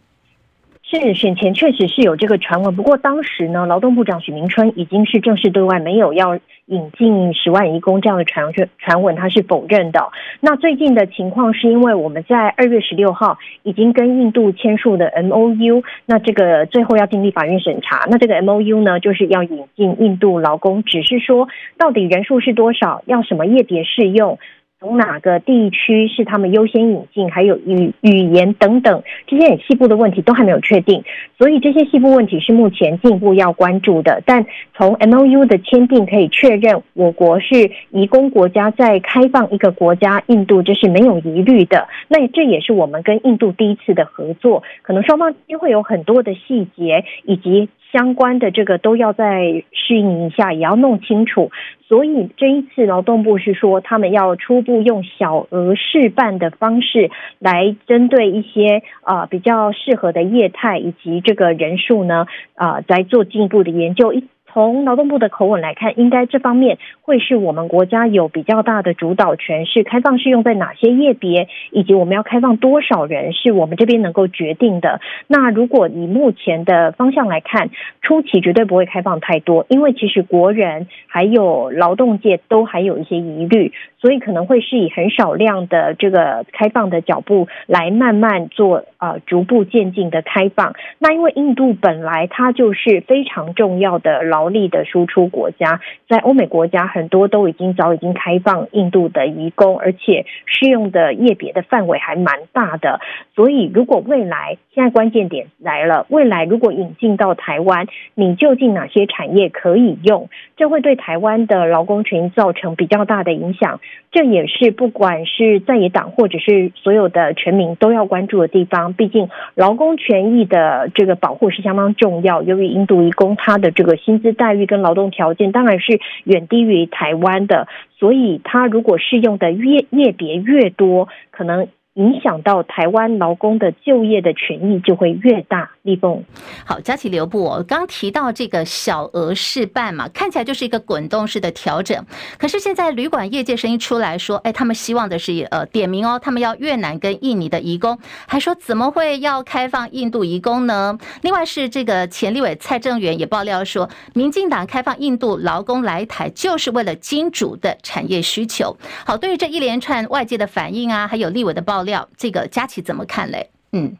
是选前确实是有这个传闻，不过当时呢，劳动部长许明春已经是正式对外没有要引进十万移工这样的传传传闻，他是否认的。那最近的情况是因为我们在二月十六号已经跟印度签署的 MOU，那这个最后要经立法院审查，那这个 MOU 呢就是要引进印度劳工，只是说到底人数是多少，要什么业别适用。从哪个地区是他们优先引进，还有语语言等等这些很细部的问题都还没有确定，所以这些细部问题是目前进一步要关注的。但从 MOU 的签订可以确认，我国是移工国家在开放一个国家，印度这是没有疑虑的。那这也是我们跟印度第一次的合作，可能双方之间会有很多的细节以及。相关的这个都要再适应一下，也要弄清楚。所以这一次劳动部是说，他们要初步用小额试办的方式来针对一些啊比较适合的业态以及这个人数呢啊，来做进一步的研究。从劳动部的口吻来看，应该这方面会是我们国家有比较大的主导权，是开放是用在哪些业别，以及我们要开放多少人，是我们这边能够决定的。那如果以目前的方向来看，初期绝对不会开放太多，因为其实国人还有劳动界都还有一些疑虑，所以可能会是以很少量的这个开放的脚步来慢慢做，呃，逐步渐进的开放。那因为印度本来它就是非常重要的劳力的输出国家，在欧美国家很多都已经早已经开放印度的移工，而且适用的业别的范围还蛮大的。所以，如果未来现在关键点来了，未来如果引进到台湾，你究竟哪些产业可以用？这会对台湾的劳工群造成比较大的影响。这也是不管是在野党或者是所有的全民都要关注的地方。毕竟，劳工权益的这个保护是相当重要。由于印度移工他的这个薪资待遇跟劳动条件当然是远低于台湾的，所以他如果适用的业业别越多，可能影响到台湾劳工的就业的权益就会越大。立峰，好，佳琪留步。我刚提到这个小额试办嘛，看起来就是一个滚动式的调整。可是现在旅馆业界声音出来说，哎，他们希望的是呃点名哦，他们要越南跟印尼的移工，还说怎么会要开放印度移工呢？另外是这个前立委蔡正元也爆料说，民进党开放印度劳工来台就是为了金主的产业需求。好，对于这一连串外界的反应啊，还有立委的爆料，这个佳琪怎么看嘞？嗯。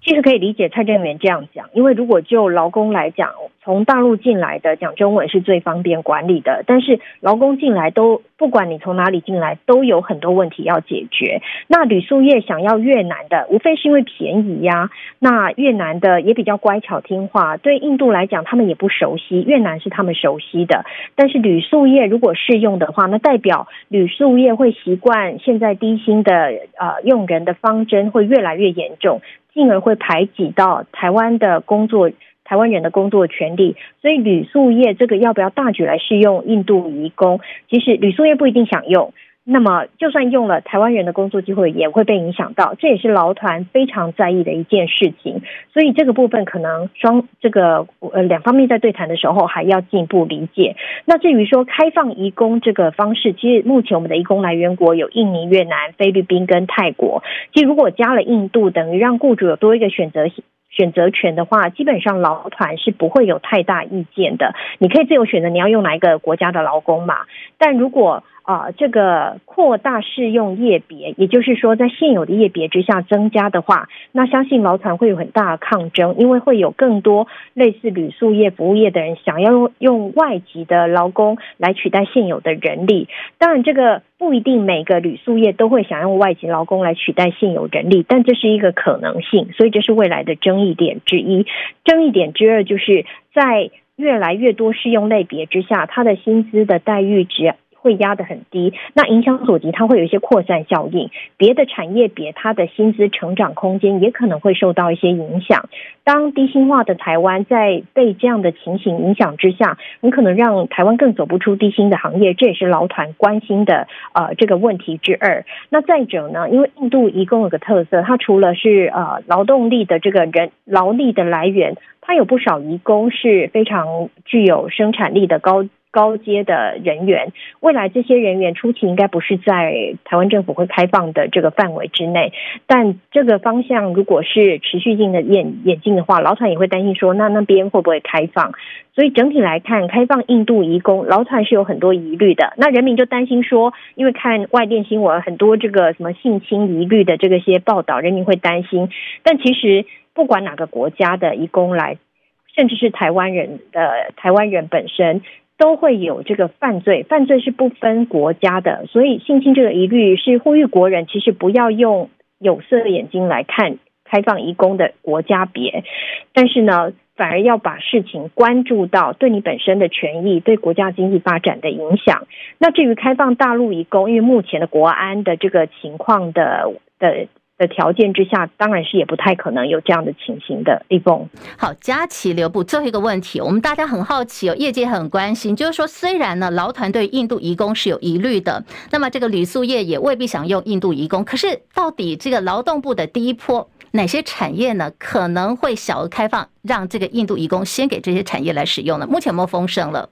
其实可以理解蔡正元这样讲，因为如果就劳工来讲，从大陆进来的讲中文是最方便管理的，但是劳工进来都不管你从哪里进来，都有很多问题要解决。那旅宿业想要越南的，无非是因为便宜呀、那越南的也比较乖巧听话，对印度来讲他们也不熟悉，越南是他们熟悉的。但是旅宿业如果适用的话，那代表旅宿业会习惯现在低薪的呃用人的方针会越来越严重。进而会排挤到台湾的工作，台湾人的工作权利。所以旅宿业这个要不要大举来适用印度移工？其实旅宿业不一定想用。那么，就算用了，台湾人的工作机会也会被影响到，这也是劳团非常在意的一件事情。所以这个部分可能双这个呃两方面在对谈的时候还要进一步理解。那至于说开放移工这个方式，其实目前我们的移工来源国有印尼、越南、菲律宾跟泰国。其实如果加了印度，等于让雇主有多一个选择选择权的话，基本上劳团是不会有太大意见的。你可以自由选择你要用哪一个国家的劳工嘛。但如果啊，这个扩大适用业别，也就是说，在现有的业别之下增加的话，那相信劳团会有很大的抗争，因为会有更多类似旅宿业、服务业的人想要用外籍的劳工来取代现有的人力。当然，这个不一定每个旅宿业都会想用外籍劳工来取代现有人力，但这是一个可能性，所以这是未来的争议点之一。争议点之二就是在越来越多适用类别之下，他的薪资的待遇值。会压得很低，那影响所及，它会有一些扩散效应。别的产业别，它的薪资成长空间也可能会受到一些影响。当低薪化的台湾在被这样的情形影响之下，很可能让台湾更走不出低薪的行业，这也是劳团关心的呃这个问题之二。那再者呢，因为印度移工有个特色，它除了是呃劳动力的这个人劳力的来源，它有不少移工是非常具有生产力的高。高阶的人员，未来这些人员初期应该不是在台湾政府会开放的这个范围之内，但这个方向如果是持续性的演演进的话，劳团也会担心说，那那边会不会开放？所以整体来看，开放印度移工，劳团是有很多疑虑的。那人民就担心说，因为看外电新闻很多这个什么性侵疑虑的这个些报道，人民会担心。但其实不管哪个国家的移工来，甚至是台湾人的台湾人本身。都会有这个犯罪，犯罪是不分国家的，所以性侵这个疑虑是呼吁国人其实不要用有色的眼睛来看开放移工的国家别，但是呢，反而要把事情关注到对你本身的权益、对国家经济发展的影响。那至于开放大陆移工，因为目前的国安的这个情况的的。的条件之下，当然是也不太可能有这样的情形的。立峰，好，佳琪留步。最后一个问题，我们大家很好奇哦，业界很关心，就是说，虽然呢，劳团对印度移工是有疑虑的，那么这个旅宿业也未必想用印度移工。可是，到底这个劳动部的第一波哪些产业呢，可能会小额开放，让这个印度移工先给这些产业来使用呢？目前有没有风声了？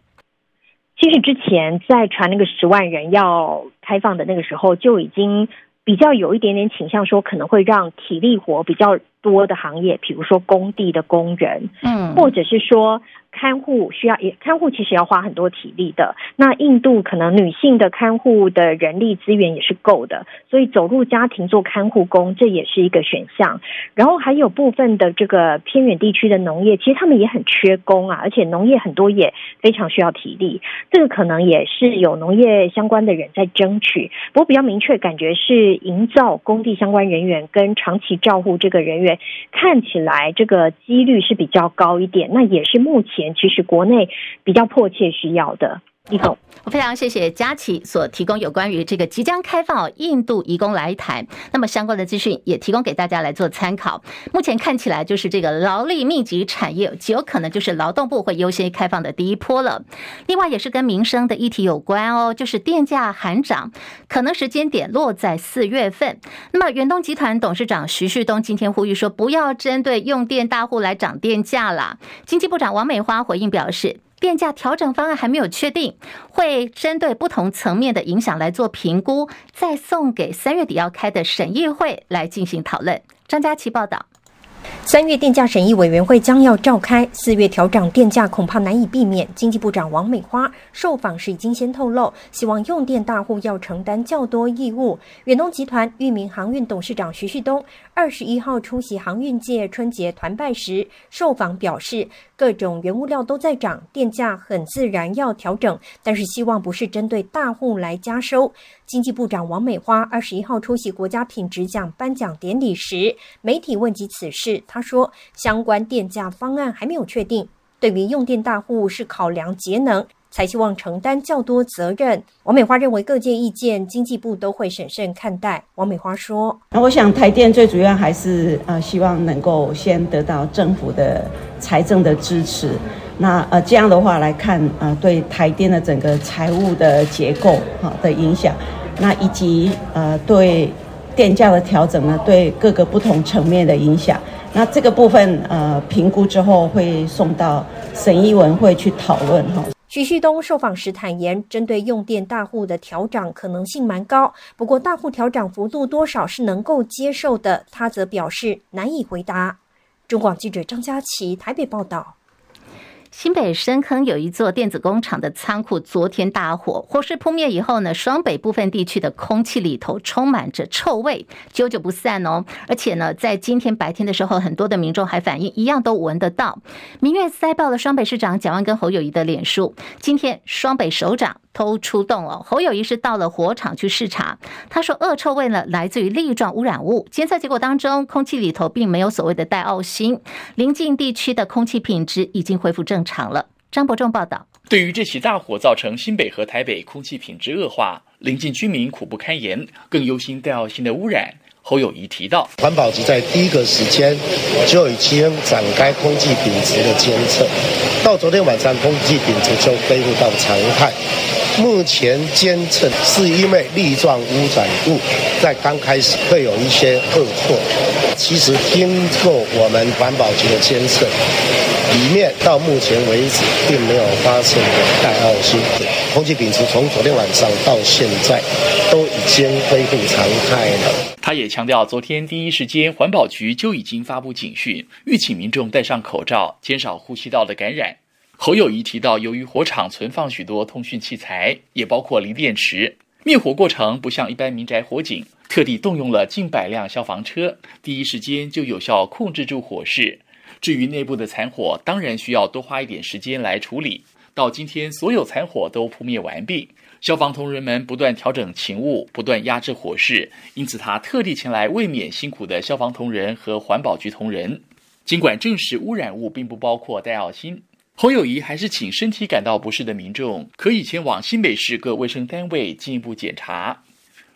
其实之前在传那个十万人要开放的那个时候，就已经。比较有一点点倾向，说可能会让体力活比较多的行业，比如说工地的工人，嗯，或者是说。看护需要也看护其实要花很多体力的。那印度可能女性的看护的人力资源也是够的，所以走入家庭做看护工，这也是一个选项。然后还有部分的这个偏远地区的农业，其实他们也很缺工啊，而且农业很多也非常需要体力。这个可能也是有农业相关的人在争取。不过比较明确感觉是营造工地相关人员跟长期照护这个人员，看起来这个几率是比较高一点。那也是目前。其实国内比较迫切需要的。你好。我非常谢谢佳琪所提供有关于这个即将开放印度移工来台，那么相关的资讯也提供给大家来做参考。目前看起来就是这个劳力密集产业极有可能就是劳动部会优先开放的第一波了。另外也是跟民生的议题有关哦，就是电价喊涨，可能时间点落在四月份。那么远东集团董事长徐旭东今天呼吁说，不要针对用电大户来涨电价啦。经济部长王美花回应表示。电价调整方案还没有确定，会针对不同层面的影响来做评估，再送给三月底要开的审议会来进行讨论。张佳琪报道。三月电价审议委员会将要召开，四月调涨电价恐怕难以避免。经济部长王美花受访时已经先透露，希望用电大户要承担较多义务。远东集团裕民航运董事长徐旭东二十一号出席航运界春节团拜时受访表示，各种原物料都在涨，电价很自然要调整，但是希望不是针对大户来加收。经济部长王美花二十一号出席国家品质奖颁奖典礼时，媒体问及此事，他说相关电价方案还没有确定，对于用电大户是考量节能，才希望承担较多责任。王美花认为各界意见，经济部都会审慎看待。王美花说：“那我想台电最主要还是呃希望能够先得到政府的财政的支持。”那呃这样的话来看，呃对台电的整个财务的结构哈的影响，那以及呃对电价的调整呢，对各个不同层面的影响，那这个部分呃评估之后会送到审议委员会去讨论哈。徐旭东受访时坦言，针对用电大户的调涨可能性蛮高，不过大户调涨幅度多少是能够接受的，他则表示难以回答。中广记者张佳琪台北报道。新北深坑有一座电子工厂的仓库，昨天大火，火势扑灭以后呢，双北部分地区的空气里头充满着臭味，久久不散哦。而且呢，在今天白天的时候，很多的民众还反映一样都闻得到。民怨塞爆了双北市长蒋万根侯友谊的脸书。今天双北首长。偷出动哦。侯友谊是到了火场去视察，他说恶臭味呢来自于粒状污染物，监测结果当中空气里头并没有所谓的带奥辛，邻近地区的空气品质已经恢复正常了。张伯仲报道。对于这起大火造成新北和台北空气品质恶化，临近居民苦不堪言，更忧心带奥辛的污染。侯友谊提到，环保局在第一个时间就已经展开空气品质的监测，到昨天晚上空气品质就恢复到常态。目前监测是因为粒状污染物在刚开始会有一些恶臭，其实经过我们环保局的监测，里面到目前为止并没有发生过戴奥辛。空气品质从昨天晚上到现在都已经恢复常态了。他也强调，昨天第一时间环保局就已经发布警讯，吁请民众戴上口罩，减少呼吸道的感染。侯友谊提到，由于火场存放许多通讯器材，也包括锂电池，灭火过程不像一般民宅火警，特地动用了近百辆消防车，第一时间就有效控制住火势。至于内部的残火，当然需要多花一点时间来处理。到今天，所有残火都扑灭完毕。消防同仁们不断调整勤务，不断压制火势，因此他特地前来慰勉辛苦的消防同仁和环保局同仁。尽管证实污染物并不包括戴奥辛，侯友谊还是请身体感到不适的民众可以前往新北市各卫生单位进一步检查。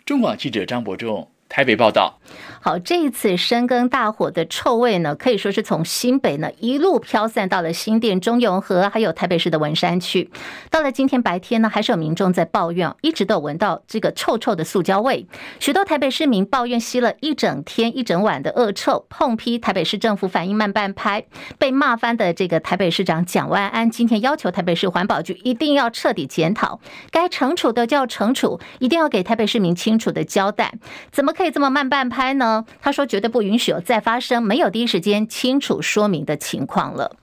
中广记者张伯仲。台北报道，好，这一次深耕大火的臭味呢，可以说是从新北呢一路飘散到了新店、中永和，还有台北市的文山区。到了今天白天呢，还是有民众在抱怨，一直都闻到这个臭臭的塑胶味。许多台北市民抱怨吸了一整天、一整晚的恶臭，痛批台北市政府反应慢半拍。被骂翻的这个台北市长蒋万安今天要求台北市环保局一定要彻底检讨，该惩处的就要惩处，一定要给台北市民清楚的交代，怎么？可以这么慢半拍呢？他说绝对不允许有再发生没有第一时间清楚说明的情况了。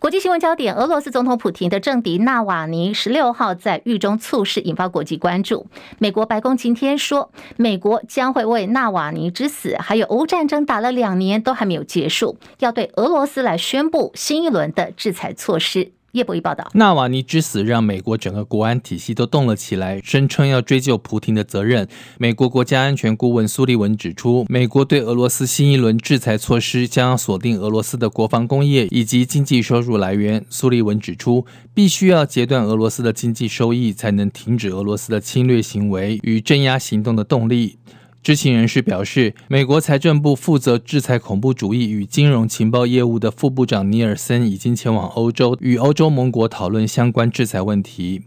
国际新闻焦点：俄罗斯总统普廷的政敌纳瓦尼十六号在狱中猝死，引发国际关注。美国白宫今天说，美国将会为纳瓦尼之死，还有俄乌战争打了两年都还没有结束，要对俄罗斯来宣布新一轮的制裁措施。叶博弈报道，纳瓦尼之死让美国整个国安体系都动了起来，声称要追究普廷的责任。美国国家安全顾问苏利文指出，美国对俄罗斯新一轮制裁措施将锁定俄罗斯的国防工业以及经济收入来源。苏利文指出，必须要截断俄罗斯的经济收益，才能停止俄罗斯的侵略行为与镇压行动的动力。知情人士表示，美国财政部负责制裁恐怖主义与金融情报业务的副部长尼尔森已经前往欧洲，与欧洲盟国讨论相关制裁问题。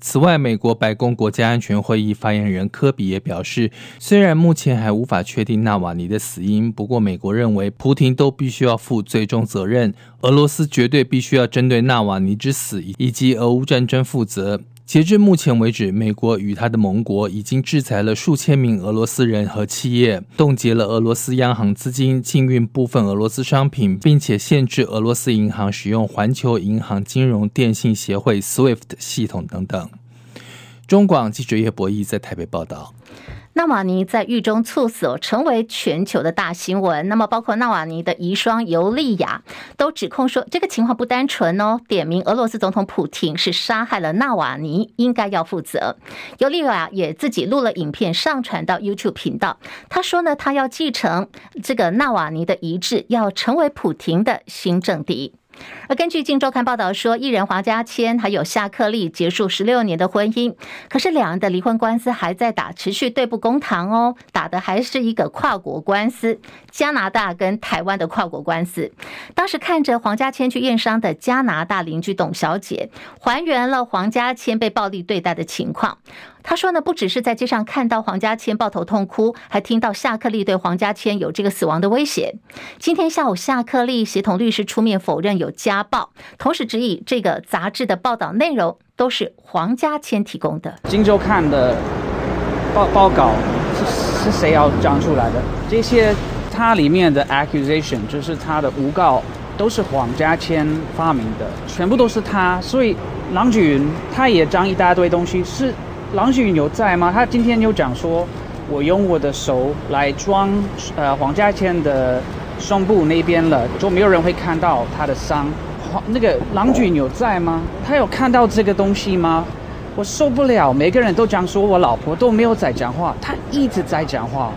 此外，美国白宫国家安全会议发言人科比也表示，虽然目前还无法确定纳瓦尼的死因，不过美国认为普廷都必须要负最终责任，俄罗斯绝对必须要针对纳瓦尼之死以及俄乌战争负责。截至目前为止，美国与他的盟国已经制裁了数千名俄罗斯人和企业，冻结了俄罗斯央行资金，禁运部分俄罗斯商品，并且限制俄罗斯银行使用环球银行金融电信协会 SWIFT 系统等等。中广记者叶博弈在台北报道。纳瓦尼在狱中猝死，成为全球的大新闻。那么，包括纳瓦尼的遗孀尤利亚都指控说，这个情况不单纯哦，点名俄罗斯总统普廷是杀害了纳瓦尼，应该要负责。尤利亚也自己录了影片上传到 YouTube 频道，他说呢，他要继承这个纳瓦尼的遗志，要成为普廷的新政敌。而根据《镜周刊》报道说，艺人黄家千还有夏克立结束十六年的婚姻，可是两人的离婚官司还在打，持续对簿公堂哦，打的还是一个跨国官司，加拿大跟台湾的跨国官司。当时看着黄家千去验伤的加拿大邻居董小姐，还原了黄家千被暴力对待的情况。他说呢，不只是在街上看到黄家千抱头痛哭，还听到夏克立对黄家千有这个死亡的威胁。今天下午，夏克立协同律师出面否认有家暴，同时指以这个杂志的报道内容都是黄家千提供的。今周刊的报报告是是谁要讲出来的？这些它里面的 accusation 就是他的诬告，都是黄家千发明的，全部都是他。所以郎君他也讲一大堆东西是。郎君云有在吗？他今天有讲说，我用我的手来装呃黄家千的胸部那边了，就没有人会看到他的伤。黄那个郎俊有在吗？他有看到这个东西吗？我受不了，每个人都讲说我老婆都没有在讲话，他一直在讲话。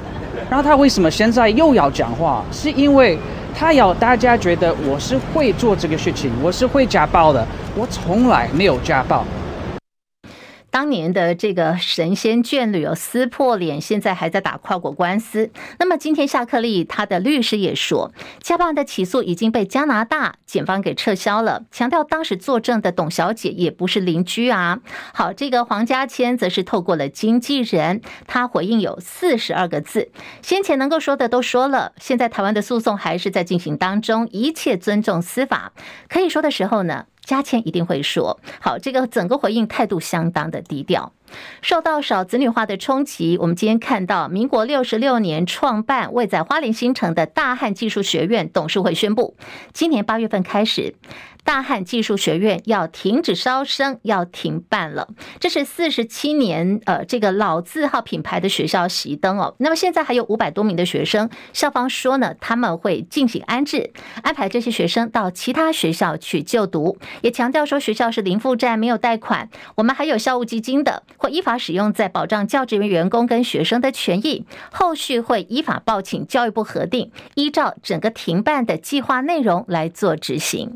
然后他为什么现在又要讲话？是因为他要大家觉得我是会做这个事情，我是会家暴的，我从来没有家暴。当年的这个神仙眷侣有撕破脸，现在还在打跨国官司。那么今天夏克立他的律师也说，家暴案的起诉已经被加拿大检方给撤销了，强调当时作证的董小姐也不是邻居啊。好，这个黄家千则是透过了经纪人，他回应有四十二个字，先前能够说的都说了，现在台湾的诉讼还是在进行当中，一切尊重司法，可以说的时候呢。加谦一定会说好，这个整个回应态度相当的低调。受到少子女化的冲击，我们今天看到，民国六十六年创办位在花莲新城的大汉技术学院董事会宣布，今年八月份开始。大汉技术学院要停止招生，要停办了。这是四十七年，呃，这个老字号品牌的学校熄灯哦。那么现在还有五百多名的学生，校方说呢，他们会进行安置，安排这些学生到其他学校去就读，也强调说学校是零负债，没有贷款。我们还有校务基金的，会依法使用，在保障教职员、员工跟学生的权益。后续会依法报请教育部核定，依照整个停办的计划内容来做执行。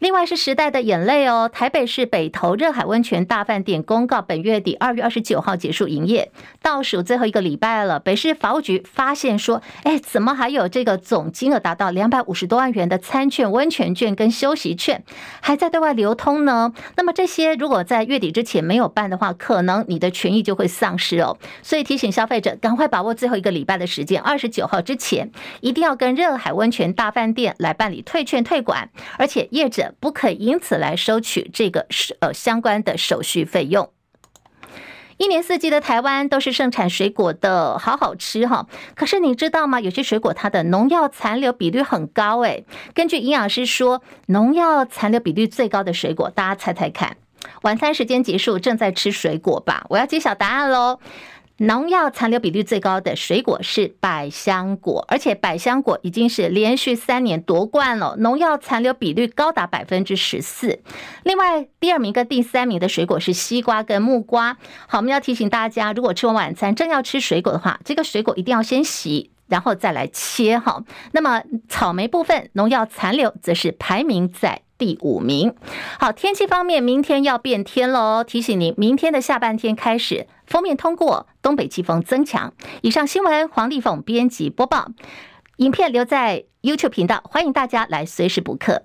另外是时代的眼泪哦，台北市北投热海温泉大饭店公告，本月底二月二十九号结束营业，倒数最后一个礼拜了。北市法务局发现说，哎，怎么还有这个总金额达到两百五十多万元的餐券、温泉券跟休息券还在对外流通呢？那么这些如果在月底之前没有办的话，可能你的权益就会丧失哦。所以提醒消费者，赶快把握最后一个礼拜的时间，二十九号之前一定要跟热海温泉大饭店来办理退券退馆，而且业者。不可以因此来收取这个呃相关的手续费用。一年四季的台湾都是盛产水果的，好好吃哈。可是你知道吗？有些水果它的农药残留比率很高诶。根据营养师说，农药残留比率最高的水果，大家猜猜看？晚餐时间结束，正在吃水果吧？我要揭晓答案喽。农药残留比率最高的水果是百香果，而且百香果已经是连续三年夺冠了，农药残留比率高达百分之十四。另外，第二名跟第三名的水果是西瓜跟木瓜。好，我们要提醒大家，如果吃完晚餐正要吃水果的话，这个水果一定要先洗，然后再来切。哈，那么草莓部分农药残留则是排名在第五名。好，天气方面，明天要变天喽，提醒您，明天的下半天开始。封面通过，东北季风增强。以上新闻，黄丽凤编辑播报。影片留在 YouTube 频道，欢迎大家来随时补课。